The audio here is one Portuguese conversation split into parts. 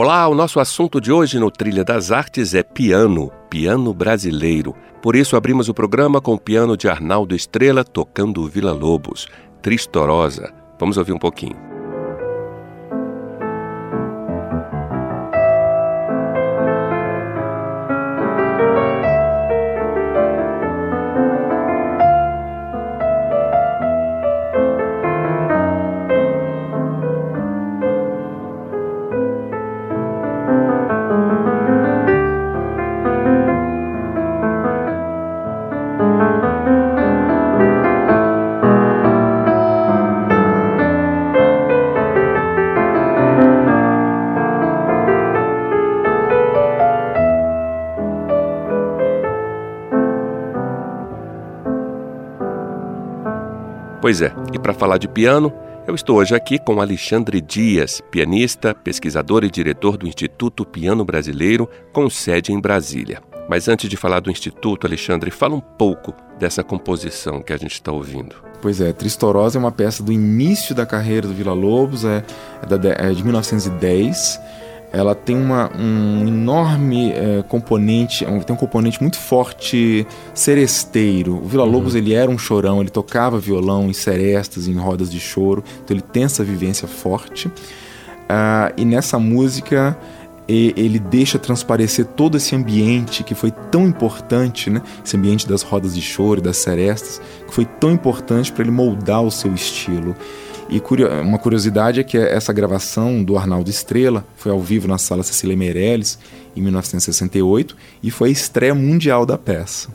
Olá, o nosso assunto de hoje no Trilha das Artes é piano, piano brasileiro. Por isso abrimos o programa com o piano de Arnaldo Estrela tocando Vila Lobos, Tristorosa. Vamos ouvir um pouquinho. Pois é, e para falar de piano, eu estou hoje aqui com Alexandre Dias, pianista, pesquisador e diretor do Instituto Piano Brasileiro, com sede em Brasília. Mas antes de falar do Instituto, Alexandre, fala um pouco dessa composição que a gente está ouvindo. Pois é, Tristorosa é uma peça do início da carreira do Vila Lobos, é, é, é de 1910 ela tem uma, um enorme é, componente, tem um componente muito forte seresteiro. O Vila Lobos uhum. ele era um chorão, ele tocava violão em serestas, em rodas de choro, então ele tem essa vivência forte. Uh, e nessa música ele deixa transparecer todo esse ambiente que foi tão importante, né? Esse ambiente das rodas de choro, das serestas, que foi tão importante para ele moldar o seu estilo. E uma curiosidade é que essa gravação do Arnaldo Estrela foi ao vivo na sala Cecília Meirelles em 1968 e foi a estreia mundial da peça.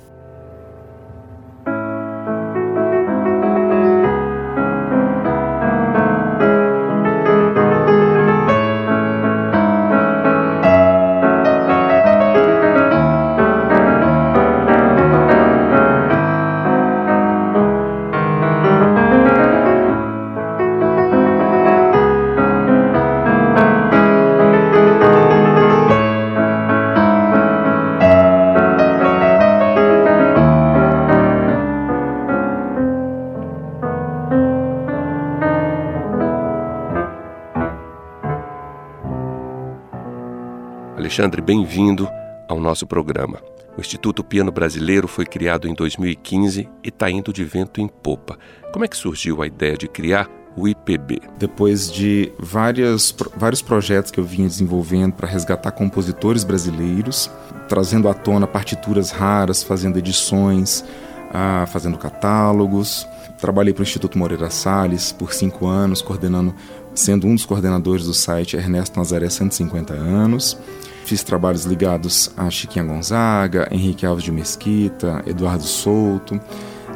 Alexandre, bem-vindo ao nosso programa. O Instituto Piano Brasileiro foi criado em 2015 e está indo de vento em popa. Como é que surgiu a ideia de criar o IPB? Depois de várias, vários projetos que eu vinha desenvolvendo para resgatar compositores brasileiros, trazendo à tona partituras raras, fazendo edições, ah, fazendo catálogos. Trabalhei para o Instituto Moreira Salles por cinco anos, coordenando, sendo um dos coordenadores do site Ernesto Nazaré 150 anos. Fiz trabalhos ligados a Chiquinha Gonzaga, Henrique Alves de Mesquita, Eduardo Souto,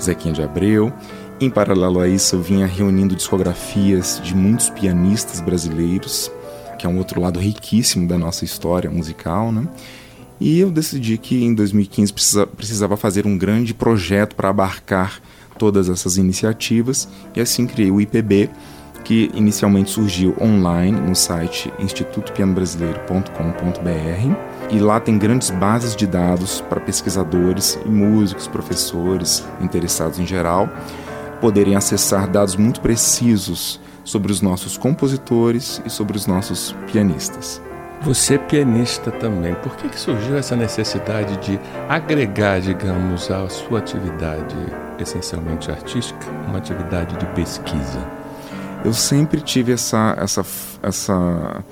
Zequinha de Abreu. Em paralelo a isso, eu vinha reunindo discografias de muitos pianistas brasileiros, que é um outro lado riquíssimo da nossa história musical, né? E eu decidi que em 2015 precisa, precisava fazer um grande projeto para abarcar todas essas iniciativas e assim criei o IPB, que inicialmente surgiu online no site institutopianobrasileiro.com.br e lá tem grandes bases de dados para pesquisadores e músicos, professores, interessados em geral, poderem acessar dados muito precisos sobre os nossos compositores e sobre os nossos pianistas. Você é pianista também. Por que, que surgiu essa necessidade de agregar, digamos, à sua atividade essencialmente artística, uma atividade de pesquisa? Eu sempre tive essa, essa, essa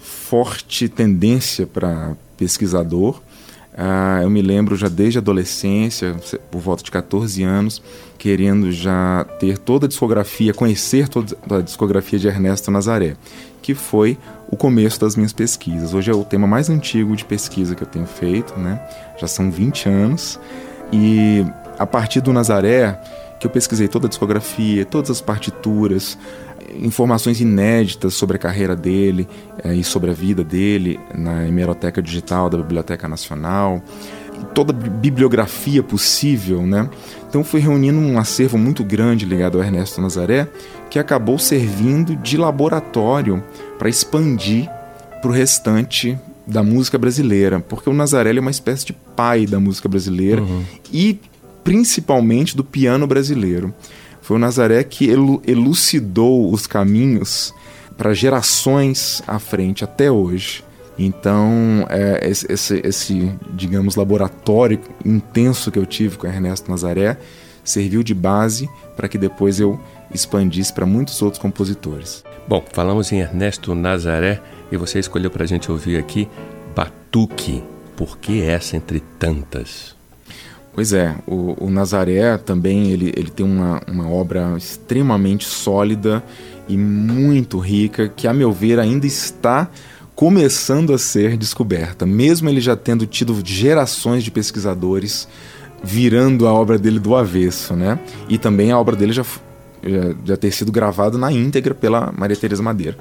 forte tendência para pesquisador. Uh, eu me lembro já desde a adolescência, por volta de 14 anos, querendo já ter toda a discografia, conhecer toda a discografia de Ernesto Nazaré, que foi o começo das minhas pesquisas. Hoje é o tema mais antigo de pesquisa que eu tenho feito, né? já são 20 anos, e a partir do Nazaré, que eu pesquisei toda a discografia, todas as partituras, informações inéditas sobre a carreira dele é, e sobre a vida dele na hemeroteca digital da Biblioteca Nacional. toda a bibliografia possível, né? Então fui reunindo um acervo muito grande ligado ao Ernesto Nazaré, que acabou servindo de laboratório para expandir para o restante da música brasileira, porque o Nazaré é uma espécie de pai da música brasileira uhum. e principalmente do piano brasileiro. Foi o Nazaré que elucidou os caminhos para gerações à frente até hoje. Então, é, esse, esse, esse, digamos, laboratório intenso que eu tive com Ernesto Nazaré serviu de base para que depois eu expandisse para muitos outros compositores. Bom, falamos em Ernesto Nazaré e você escolheu para a gente ouvir aqui Batuque. Por que essa entre tantas? Pois é, o, o Nazaré também ele, ele tem uma, uma obra extremamente sólida e muito rica que, a meu ver, ainda está começando a ser descoberta, mesmo ele já tendo tido gerações de pesquisadores virando a obra dele do avesso, né? E também a obra dele já, já, já ter sido gravada na íntegra pela Maria Teresa Madeira.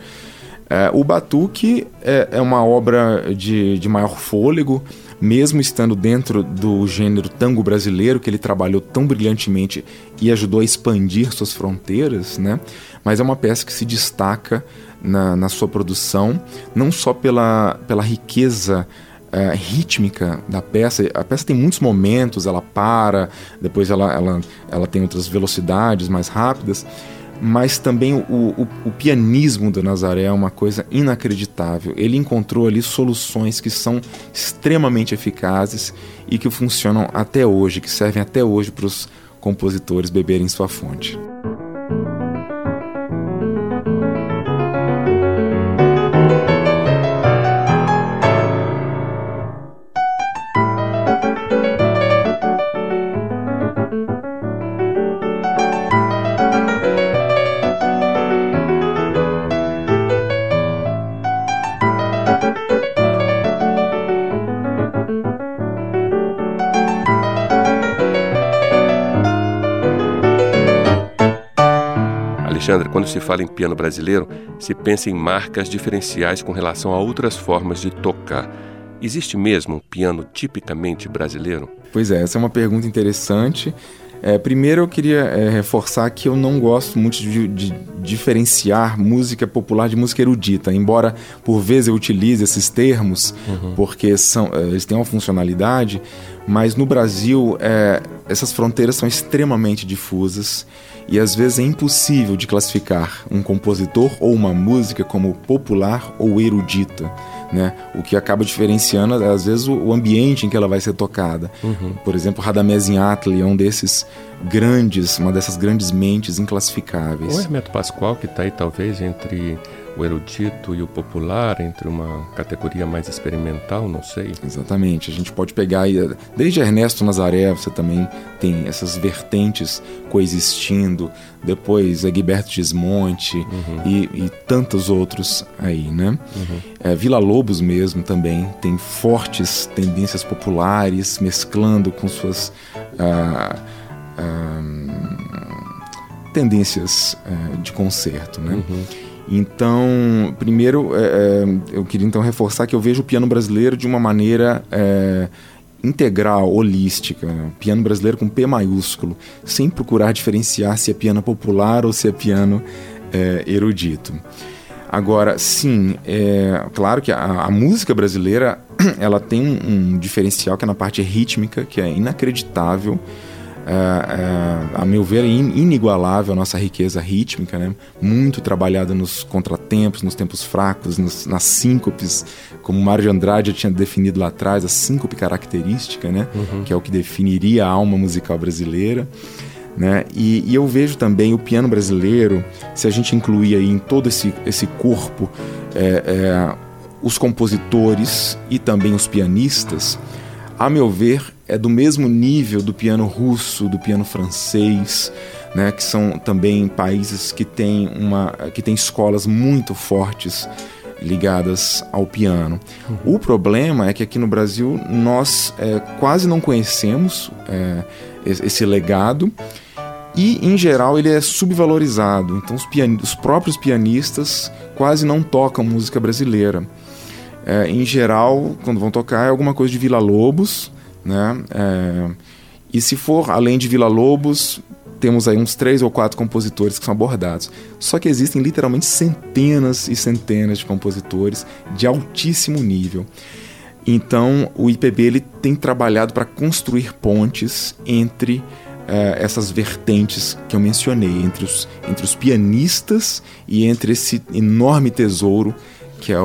É, o Batuque é, é, uma obra de, de maior fôlego, mesmo estando dentro do gênero tango brasileiro, que ele trabalhou tão brilhantemente e ajudou a expandir suas fronteiras, né? mas é uma peça que se destaca na, na sua produção, não só pela, pela riqueza é, rítmica da peça. A peça tem muitos momentos, ela para, depois ela, ela, ela tem outras velocidades mais rápidas, mas também o, o, o, pianismo do Nazaré é uma coisa inacreditável. Ele encontrou ali soluções que são extremamente eficazes e que funcionam até hoje, que servem até hoje para os compositores beberem sua fonte. Alexandre, quando se fala em piano brasileiro, se pensa em marcas diferenciais com relação a outras formas de tocar. Existe mesmo um piano tipicamente brasileiro? Pois é, essa é uma pergunta interessante. É, primeiro eu queria é, reforçar que eu não gosto muito de, de, diferenciar música popular de música erudita, embora por vezes eu utilize esses termos, uhum. porque são, é, eles têm uma funcionalidade, mas no Brasil é, essas fronteiras são extremamente difusas e às vezes é impossível de classificar um compositor ou uma música como popular ou erudita. Né? O que acaba diferenciando, às vezes, o ambiente em que ela vai ser tocada. Uhum. Por exemplo, Radamés Inhatli é um desses grandes, uma dessas grandes mentes inclassificáveis. O Hermeto Pascoal, que está aí talvez entre o erudito e o popular entre uma categoria mais experimental, não sei. Exatamente. A gente pode pegar desde Ernesto Nazaré, você também tem essas vertentes coexistindo, depois Egberto Gismonte uhum. e, e, tantos outros aí, né? Uhum. É, Vila Lobos mesmo também tem fortes tendências populares, mesclando com suas ah, ah, tendências ah, de concerto, né? Uhum. Então, primeiro, é, é, eu queria então reforçar que eu vejo o piano brasileiro de uma maneira é, integral, holística. Piano brasileiro com P maiúsculo, sem procurar diferenciar se é piano popular ou se é piano é, erudito. Agora, sim, é claro que a, a, música brasileira ela tem um, um diferencial que é na parte rítmica, que é inacreditável é, é, a meu ver, é inigualável a nossa riqueza rítmica, né? muito trabalhada nos contratempos, nos tempos fracos, nos, nas síncopes, como Mário de Andrade tinha definido lá atrás, a síncope característica, né? Uhum. que é o que definiria a alma musical brasileira. Né? E, e, eu vejo também o piano brasileiro, se a gente incluir aí em todo esse, esse corpo é, é, os compositores e também os pianistas, a meu ver, é do mesmo nível do piano russo, do piano francês, né, que são também países que têm, uma, que têm escolas muito fortes ligadas ao piano. Uhum. O problema é que aqui no Brasil nós é, quase não conhecemos é, esse legado e, em geral, ele é subvalorizado. Então, os, os próprios pianistas quase não tocam música brasileira. É, em geral, quando vão tocar, é alguma coisa de Vila Lobos, Né? É, e se for além de Vila Lobos, temos aí uns três ou quatro compositores que são abordados. Só que existem literalmente centenas e centenas de compositores de altíssimo nível. Então, o IPB ele tem trabalhado para construir pontes entre eh, essas vertentes que eu mencionei, entre os, entre os pianistas e entre esse enorme tesouro que, é,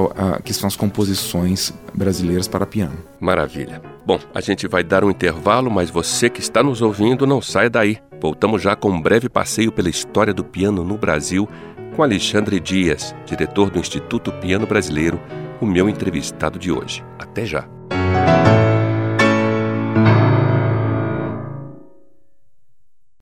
que são as composições brasileiras para piano. Maravilha. Bom, a gente vai dar um intervalo, mas você que está nos ouvindo, não saia daí. Voltamos já com um breve passeio pela história do piano no Brasil com Alexandre Dias, diretor do Instituto Piano Brasileiro, o meu entrevistado de hoje. Até já.